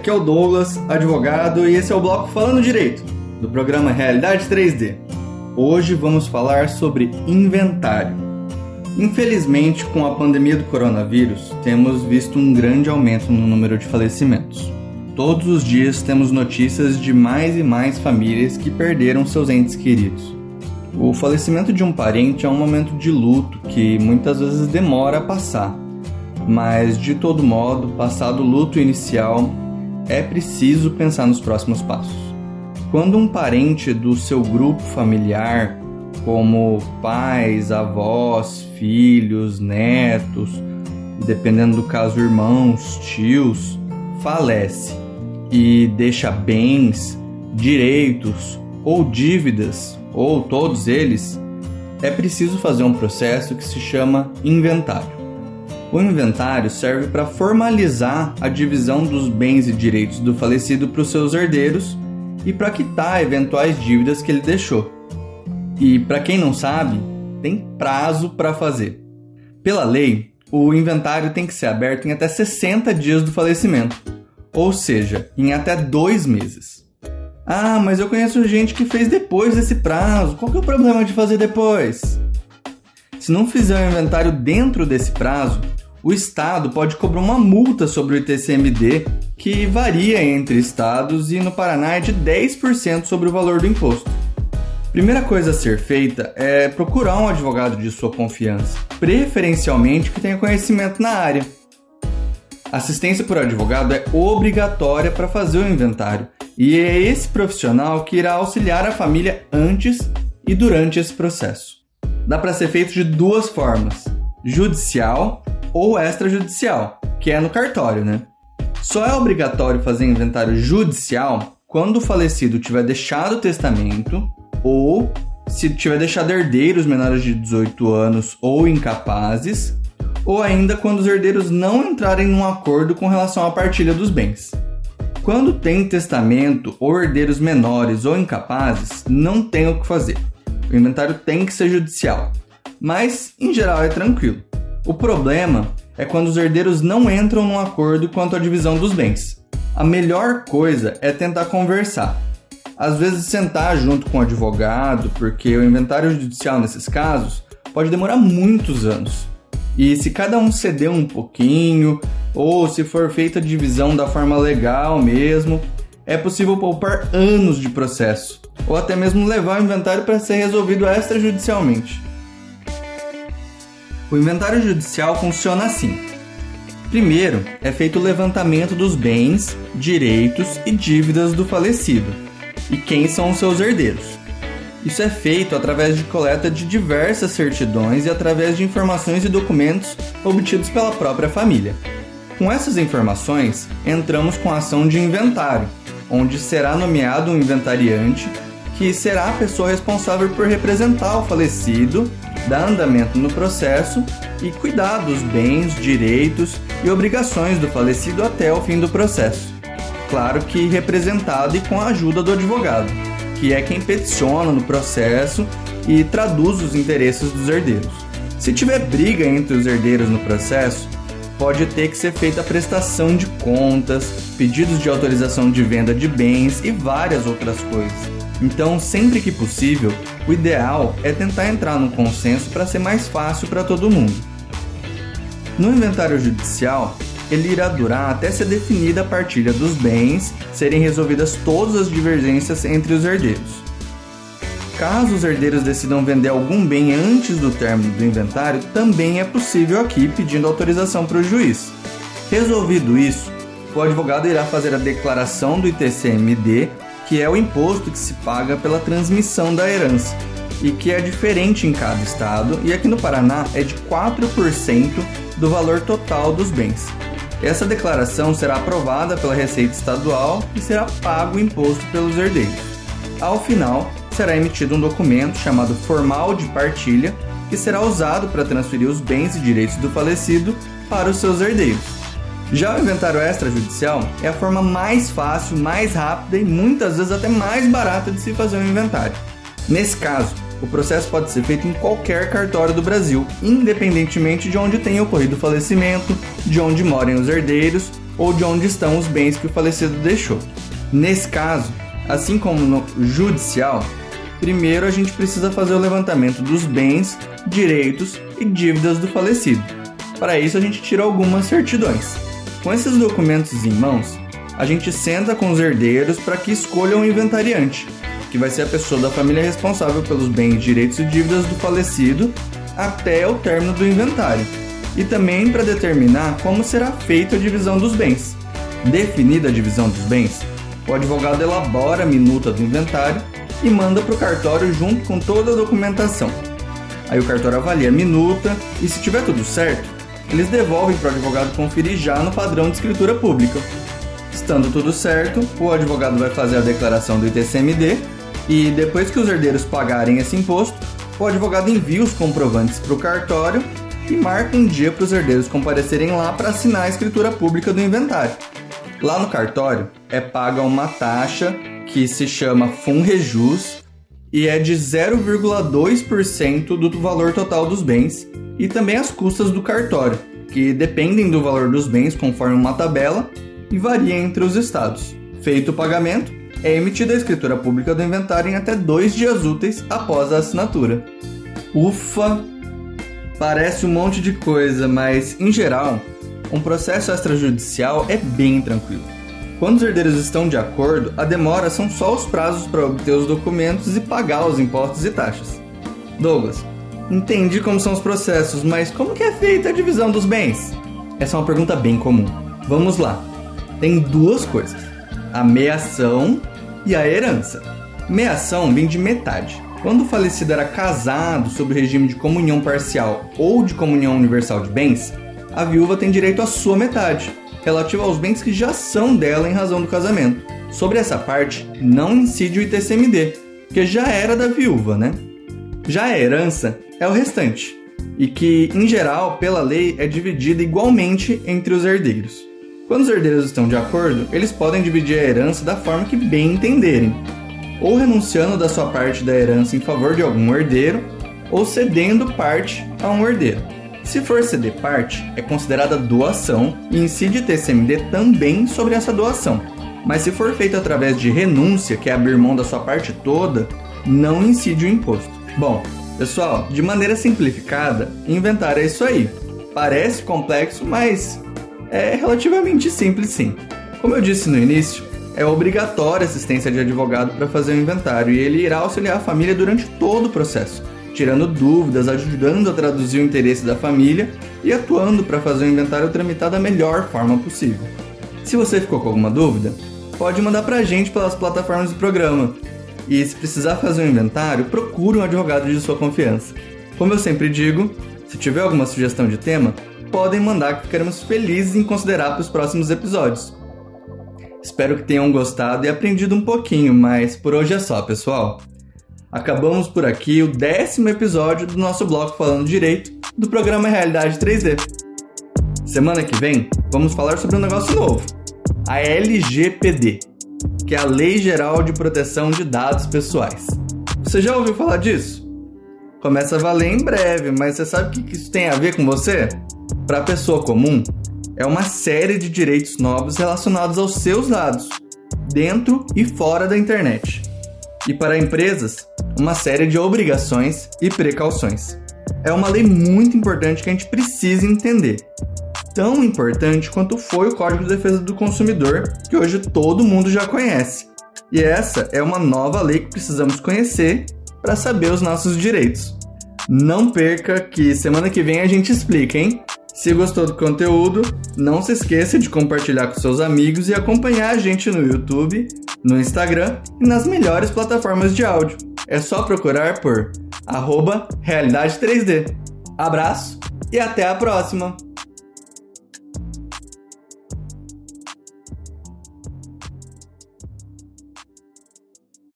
Aqui é o Douglas, advogado, e esse é o bloco Falando Direito, do programa Realidade 3D. Hoje vamos falar sobre inventário. Infelizmente, com a pandemia do coronavírus, temos visto um grande aumento no número de falecimentos. Todos os dias temos notícias de mais e mais famílias que perderam seus entes queridos. O falecimento de um parente é um momento de luto que muitas vezes demora a passar, mas de todo modo, passado o luto inicial, é preciso pensar nos próximos passos. Quando um parente do seu grupo familiar, como pais, avós, filhos, netos, dependendo do caso, irmãos, tios, falece e deixa bens, direitos ou dívidas, ou todos eles, é preciso fazer um processo que se chama inventário. O inventário serve para formalizar a divisão dos bens e direitos do falecido para os seus herdeiros e para quitar eventuais dívidas que ele deixou. E para quem não sabe, tem prazo para fazer. Pela lei, o inventário tem que ser aberto em até 60 dias do falecimento, ou seja, em até dois meses. Ah, mas eu conheço gente que fez depois desse prazo. Qual que é o problema de fazer depois? Se não fizer o inventário dentro desse prazo, o Estado pode cobrar uma multa sobre o ITCMD que varia entre estados e no Paraná é de 10% sobre o valor do imposto. Primeira coisa a ser feita é procurar um advogado de sua confiança, preferencialmente que tenha conhecimento na área. Assistência por advogado é obrigatória para fazer o inventário e é esse profissional que irá auxiliar a família antes e durante esse processo. Dá para ser feito de duas formas: judicial ou extrajudicial, que é no cartório, né? Só é obrigatório fazer inventário judicial quando o falecido tiver deixado o testamento ou se tiver deixado herdeiros menores de 18 anos ou incapazes, ou ainda quando os herdeiros não entrarem num acordo com relação à partilha dos bens. Quando tem testamento ou herdeiros menores ou incapazes, não tem o que fazer. O inventário tem que ser judicial, mas em geral é tranquilo. O problema é quando os herdeiros não entram num acordo quanto à divisão dos bens. A melhor coisa é tentar conversar. Às vezes sentar junto com o advogado, porque o inventário judicial nesses casos pode demorar muitos anos. E se cada um ceder um pouquinho, ou se for feita a divisão da forma legal mesmo, é possível poupar anos de processo, ou até mesmo levar o inventário para ser resolvido extrajudicialmente. O inventário judicial funciona assim. Primeiro, é feito o levantamento dos bens, direitos e dívidas do falecido e quem são os seus herdeiros. Isso é feito através de coleta de diversas certidões e através de informações e documentos obtidos pela própria família. Com essas informações, entramos com a ação de inventário, onde será nomeado um inventariante, que será a pessoa responsável por representar o falecido dar andamento no processo e cuidar dos bens, direitos e obrigações do falecido até o fim do processo. Claro que representado e com a ajuda do advogado, que é quem peticiona no processo e traduz os interesses dos herdeiros. Se tiver briga entre os herdeiros no processo, pode ter que ser feita a prestação de contas, pedidos de autorização de venda de bens e várias outras coisas. Então, sempre que possível, o ideal é tentar entrar num consenso para ser mais fácil para todo mundo. No inventário judicial, ele irá durar até ser definida a partilha dos bens, serem resolvidas todas as divergências entre os herdeiros. Caso os herdeiros decidam vender algum bem antes do término do inventário, também é possível aqui pedindo autorização para o juiz. Resolvido isso, o advogado irá fazer a declaração do ITCMD que é o imposto que se paga pela transmissão da herança e que é diferente em cada estado, e aqui no Paraná é de 4% do valor total dos bens. Essa declaração será aprovada pela Receita Estadual e será pago o imposto pelos herdeiros. Ao final, será emitido um documento chamado Formal de Partilha, que será usado para transferir os bens e direitos do falecido para os seus herdeiros. Já o inventário extrajudicial é a forma mais fácil, mais rápida e muitas vezes até mais barata de se fazer um inventário. Nesse caso, o processo pode ser feito em qualquer cartório do Brasil, independentemente de onde tenha ocorrido o falecimento, de onde morem os herdeiros ou de onde estão os bens que o falecido deixou. Nesse caso, assim como no judicial, primeiro a gente precisa fazer o levantamento dos bens, direitos e dívidas do falecido. Para isso, a gente tira algumas certidões. Com esses documentos em mãos, a gente senta com os herdeiros para que escolham o inventariante, que vai ser a pessoa da família responsável pelos bens, direitos e dívidas do falecido até o término do inventário, e também para determinar como será feita a divisão dos bens. Definida a divisão dos bens, o advogado elabora a minuta do inventário e manda para o cartório junto com toda a documentação. Aí o cartório avalia a minuta e, se tiver tudo certo, eles devolvem para o advogado conferir já no padrão de escritura pública. Estando tudo certo, o advogado vai fazer a declaração do ITCMD e, depois que os herdeiros pagarem esse imposto, o advogado envia os comprovantes para o cartório e marca um dia para os herdeiros comparecerem lá para assinar a escritura pública do inventário. Lá no cartório é paga uma taxa que se chama FUNREJUS e é de 0,2% do valor total dos bens e também as custas do cartório, que dependem do valor dos bens conforme uma tabela e varia entre os estados. Feito o pagamento, é emitida a escritura pública do inventário em até dois dias úteis após a assinatura. Ufa! Parece um monte de coisa, mas em geral, um processo extrajudicial é bem tranquilo. Quando os herdeiros estão de acordo, a demora são só os prazos para obter os documentos e pagar os impostos e taxas. Douglas, entendi como são os processos, mas como que é feita a divisão dos bens? Essa é uma pergunta bem comum. Vamos lá. Tem duas coisas: a meação e a herança. Meação vem de metade. Quando o falecido era casado sob o regime de comunhão parcial ou de comunhão universal de bens, a viúva tem direito à sua metade, relativa aos bens que já são dela em razão do casamento. Sobre essa parte, não incide o ITCMD, que já era da viúva, né? Já a herança é o restante, e que, em geral, pela lei, é dividida igualmente entre os herdeiros. Quando os herdeiros estão de acordo, eles podem dividir a herança da forma que bem entenderem, ou renunciando da sua parte da herança em favor de algum herdeiro, ou cedendo parte a um herdeiro. Se for ceder parte, é considerada doação e incide TCMD também sobre essa doação. Mas se for feito através de renúncia, que é abrir mão da sua parte toda, não incide o imposto. Bom, pessoal, de maneira simplificada, inventário é isso aí. Parece complexo, mas é relativamente simples sim. Como eu disse no início, é obrigatória assistência de advogado para fazer o inventário e ele irá auxiliar a família durante todo o processo, tirando dúvidas, ajudando a traduzir o interesse da família e atuando para fazer o inventário tramitar da melhor forma possível. Se você ficou com alguma dúvida, pode mandar para a gente pelas plataformas do programa. E se precisar fazer um inventário, procure um advogado de sua confiança. Como eu sempre digo, se tiver alguma sugestão de tema, podem mandar que ficaremos felizes em considerar para os próximos episódios. Espero que tenham gostado e aprendido um pouquinho, mas por hoje é só, pessoal. Acabamos por aqui o décimo episódio do nosso bloco Falando Direito do programa Realidade 3D. Semana que vem vamos falar sobre um negócio novo, a LGPD, que é a Lei Geral de Proteção de Dados Pessoais. Você já ouviu falar disso? Começa a valer em breve, mas você sabe o que isso tem a ver com você? Para a pessoa comum, é uma série de direitos novos relacionados aos seus dados, dentro e fora da internet. E para empresas, uma série de obrigações e precauções. É uma lei muito importante que a gente precisa entender. Tão importante quanto foi o Código de Defesa do Consumidor, que hoje todo mundo já conhece. E essa é uma nova lei que precisamos conhecer para saber os nossos direitos. Não perca que semana que vem a gente explica, hein? Se gostou do conteúdo, não se esqueça de compartilhar com seus amigos e acompanhar a gente no YouTube, no Instagram e nas melhores plataformas de áudio. É só procurar por arroba Realidade 3D. Abraço e até a próxima!